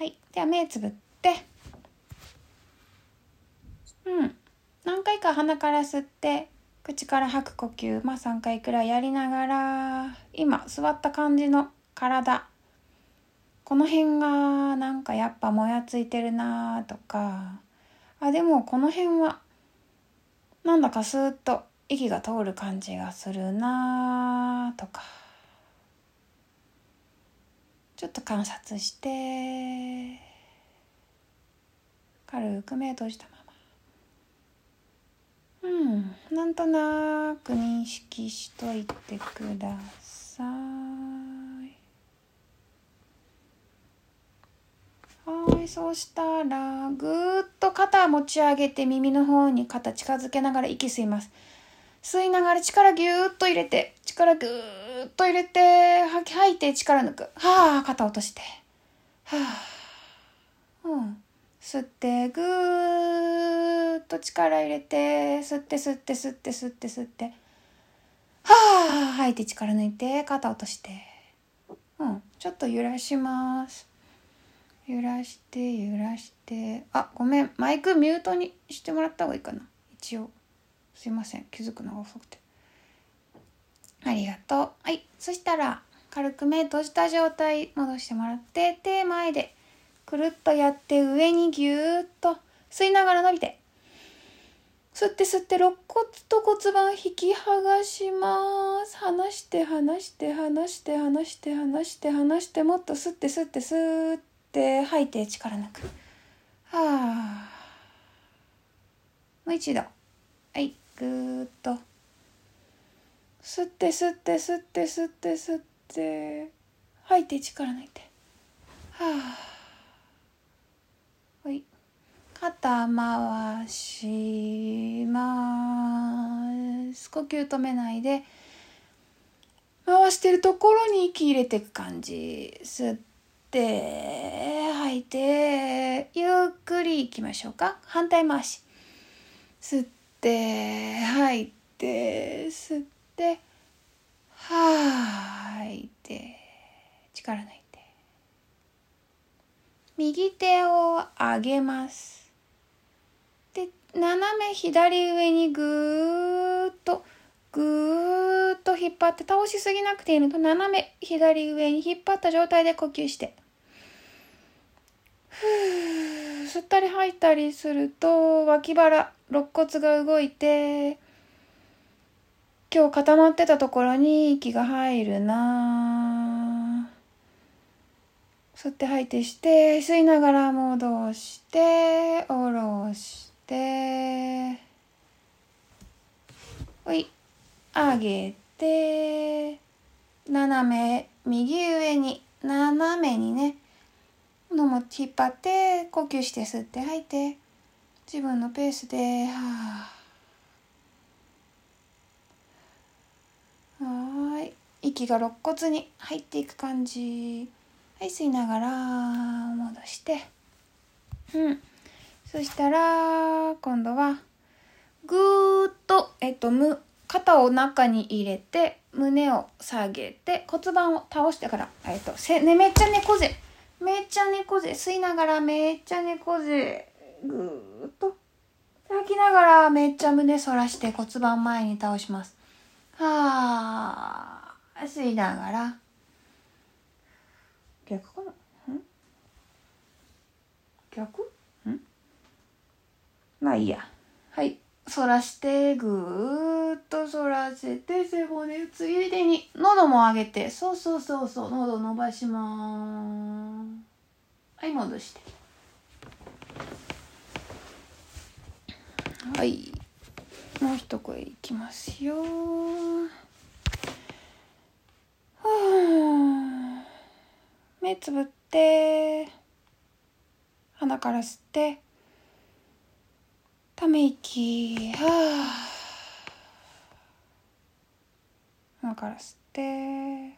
はい。では目つぶって。うん。何回か鼻から吸って、口から吐く呼吸、まあ3回くらいやりながら、今座った感じの体。この辺がなんかやっぱもやついてるなとか、あ、でもこの辺はなんだかスーッと息が通る感じがするなとか。ちょっと観察して軽く目閉じたまま。うんなんとなく認識しといてください。はいそうしたらぐーっと肩持ち上げて耳の方に肩近づけながら息吸います。吸いながら力ぎゅーっと入れて力ぎゅーっと入れて吐き吐いて力抜く。はあ肩落として。はあ。うん。吸ってぐーっと力入れて吸って吸って吸って吸って吸って。はあ吐いて力抜いて肩落として。うん。ちょっと揺らします。揺らして揺らして。あごめん。マイクミュートにしてもらった方がいいかな。一応。すいません。気づくのが遅くて。ありがとう。はい。そしたら軽く目閉じた状態戻してもらって手前でくるっとやって上にぎゅーっと吸いながら伸びて吸って吸って肋骨と骨盤引き剥がします。離して離して離して離して離して離してもっと吸って吸って吸って吐いて力抜く。はあもう一度。はい。ぐーっと。吸って吸って吸って吸って吸って。吐いて力抜いて。はあはい。肩回します。呼吸止めないで。回してるところに息入れていく感じ。吸って吐いてゆっくりいきましょうか。反対回し。吸って吐いて吸って。吐いて力抜いて。右手を上げます。で斜め左上にぐーっとぐーっと引っ張って倒しすぎなくていいのと斜め左上に引っ張った状態で呼吸して。ふー吸ったり吐いたりすると脇腹肋骨が動いて今日固まってたところに息が入るな。吸って吐いてして吸いながら戻して下ろして。ほい上げて。斜め右上に。斜めにね。のも引っ張って呼吸して吸って吐いて。自分のペースではあ。はい。息が肋骨に入っていく感じ。はい吸いながら戻して。うん。そしたら今度はぐーっとえっとむ肩を中に入れて胸を下げて骨盤を倒してからえっとせ、ね、めっちゃ猫背。めっちゃ猫背。吸いながらめっちゃ猫背。ぐーっと。吐きながらめっちゃ胸反らして骨盤前に倒します。はあ吸いながら。逆かな？ん？逆？ん？まあいいや。はい。反らしてぐーっと反らせて背骨ついでに喉も上げて。そうそうそうそう。喉伸ばします。はい戻して。はい。もう一声いきますよ。はあ目つぶって。鼻から吸って。ため息。はあ。鼻から吸って。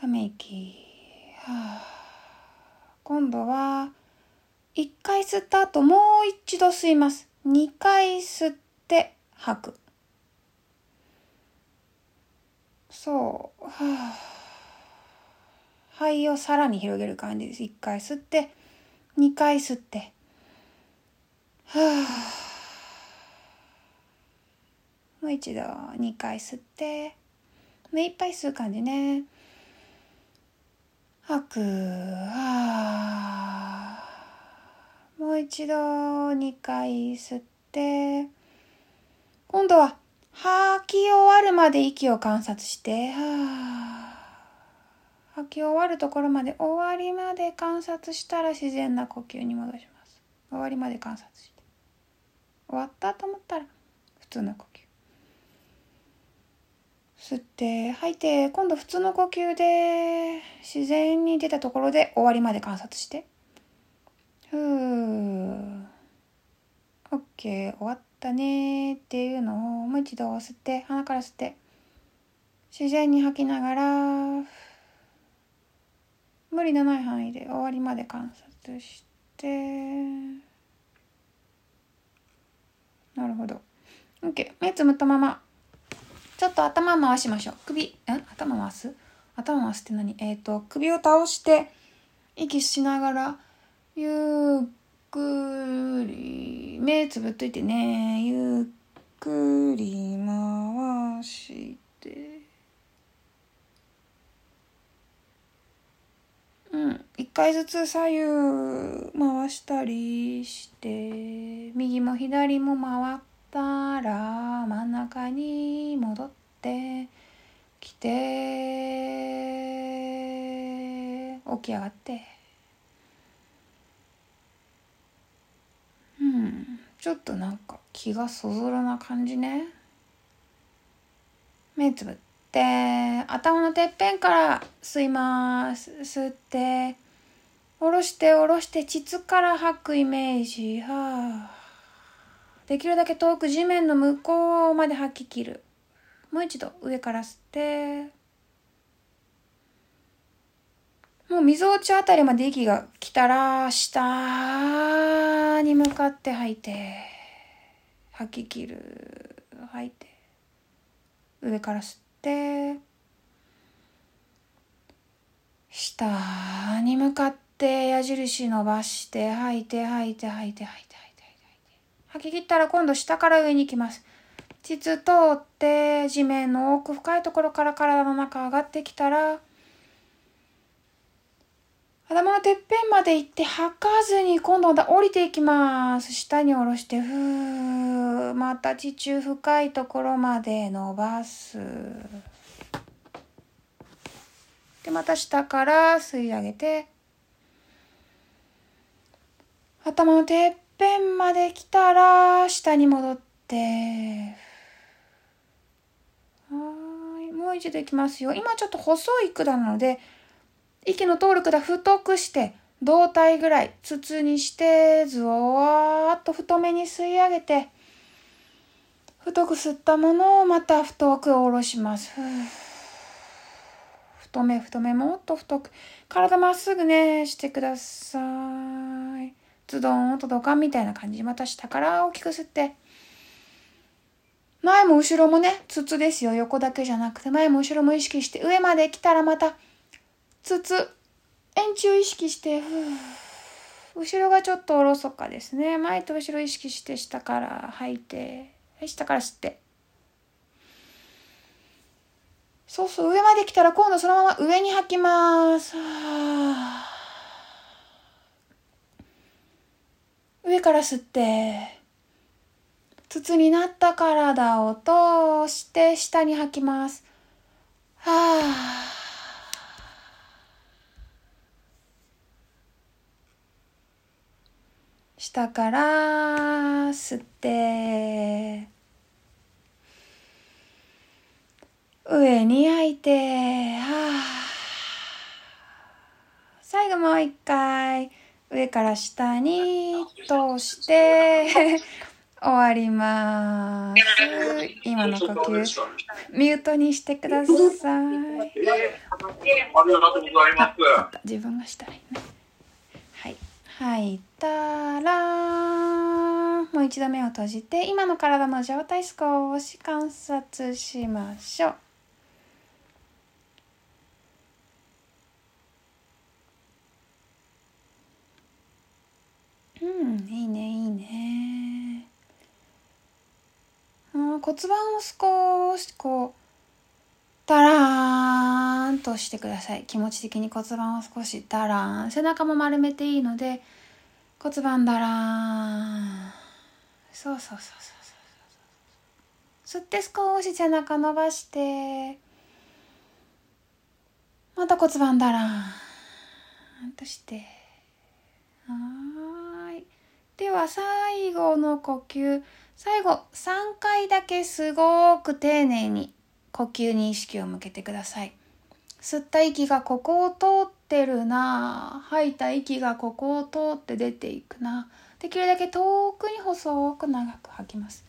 ため息。はあ。今度は一回吸った後もう一度吸います。二回吸って吐くそうはあ肺をさらに広げる感じです。1回吸って、2回吸って。はあ。もう一度2回吸って、目いっぱい吸う感じね。吐く。はあ。もう一度2回吸って、今度は吐き終わるまで息を観察して、はあ、吐き終わるところまで終わりまで観察したら自然な呼吸に戻します。終わりまで観察して。終わったと思ったら普通の呼吸。吸って吐いて今度普通の呼吸で自然に出たところで終わりまで観察して。ふー。OK 終わったねっていうのをもう一度吸って鼻から吸って自然に吐きながら無理のない範囲で終わりまで観察して。なるほど。OK 目つむったまま。ちょっと頭回しましょう。首え？頭回す？頭回すって何？えっ、ー、と首を倒して息しながらゆっくり目つぶっといてね。ゆっくり回して。うん。一回ずつ左右回したりして右も左も回ったら真ん中に戻ってきて起き上がって。うんちょっとなんか気がそぞろな感じね。目つぶって頭のてっぺんから吸います。吸って下ろして下ろして膣から吐くイメージ。はあ。できるだけ遠く地面の向こうまで吐き切る。もう一度上から吸って。もう溝落ちあたりまで息が来たら、下に向かって吐いて、吐き切る。吐いて。上から吸って、下に向かって矢印伸ばして、吐いて、吐いて、吐いて、吐いて、吐いて、吐い。吐き切ったら今度下から上に行きます。膣通って地面の奥深いところから体の中上がってきたら、頭のてっぺんまで行って吐かずに今度は降りていきます。下に下ろして、ふー。また地中深いところまで伸ばす。で、また下から吸い上げて、頭のてっぺんまで来たら、下に戻って、はい。もう一度いきますよ。今ちょっと細い管なので、息の通る管太くして、胴体ぐらい筒にして、ずわーっと太めに吸い上げて、太く吸ったものをまた太く下ろします。太め太めもっと太く。体まっすぐね、してください。ズドンと土管みたいな感じ。また下から大きく吸って。前も後ろもね、筒ですよ。横だけじゃなくて、前も後ろも意識して、上まで来たらまたつつ円柱意識して後ろがちょっとおろそかですね。前と後ろ意識して下から吐いてはい下から吸って。そうそう上まで来たら今度そのまま上に吐きます。上から吸って筒になった体を通して下に吐きます。はあ下から吸って上に吐いてはあ最後もう一回上から下に通して 終わります。今の呼吸、ミュートにしてください。自分がしたいね。はい。吐いたらもう一度目を閉じて今の体の状態少し観察しましょう。うんいいねいいね。うん骨盤を少しこうたらとしてください。気持ち的に骨盤を少しダラーン背中も丸めていいので骨盤ダラーンそうそうそうそうそう吸って少し背中伸ばしてまた骨盤ダラーンとして。はい。では最後の呼吸。最後3回だけすごく丁寧に呼吸に意識を向けてください。吸った息がここを通ってるな。吐いた息がここを通って出ていくな。できるだけ遠くに細く長く吐きます。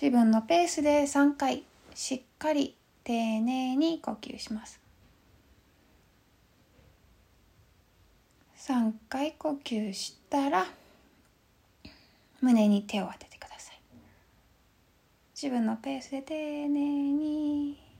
自分のペースで3回しっかり丁寧に呼吸します。3回呼吸したら胸に手を当ててください。自分のペースで丁寧に。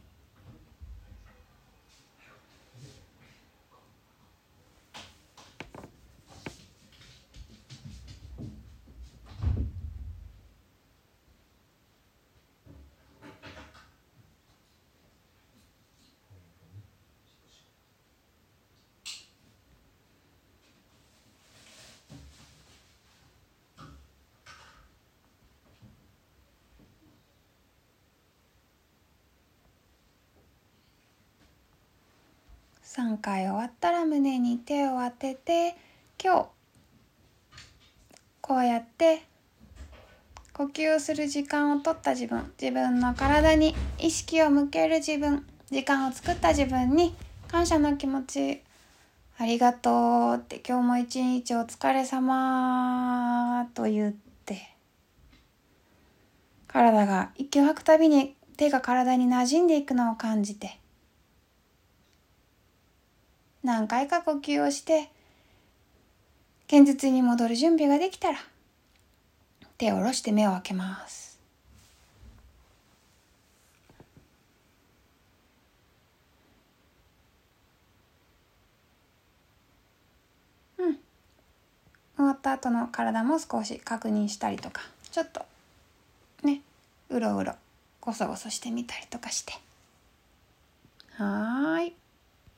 3回終わったら胸に手を当てて今日こうやって呼吸をする時間を取った自分自分の体に意識を向ける自分時間を作った自分に感謝の気持ちありがとうって今日も一日お疲れ様と言って体が息を吐くたびに手が体に馴染んでいくのを感じて何回か呼吸をして現実に戻る準備ができたら手を下ろして目を開けます。終わった後の体も少し確認したりとかちょっとねうろうろごそごそしてみたりとかして。はーい。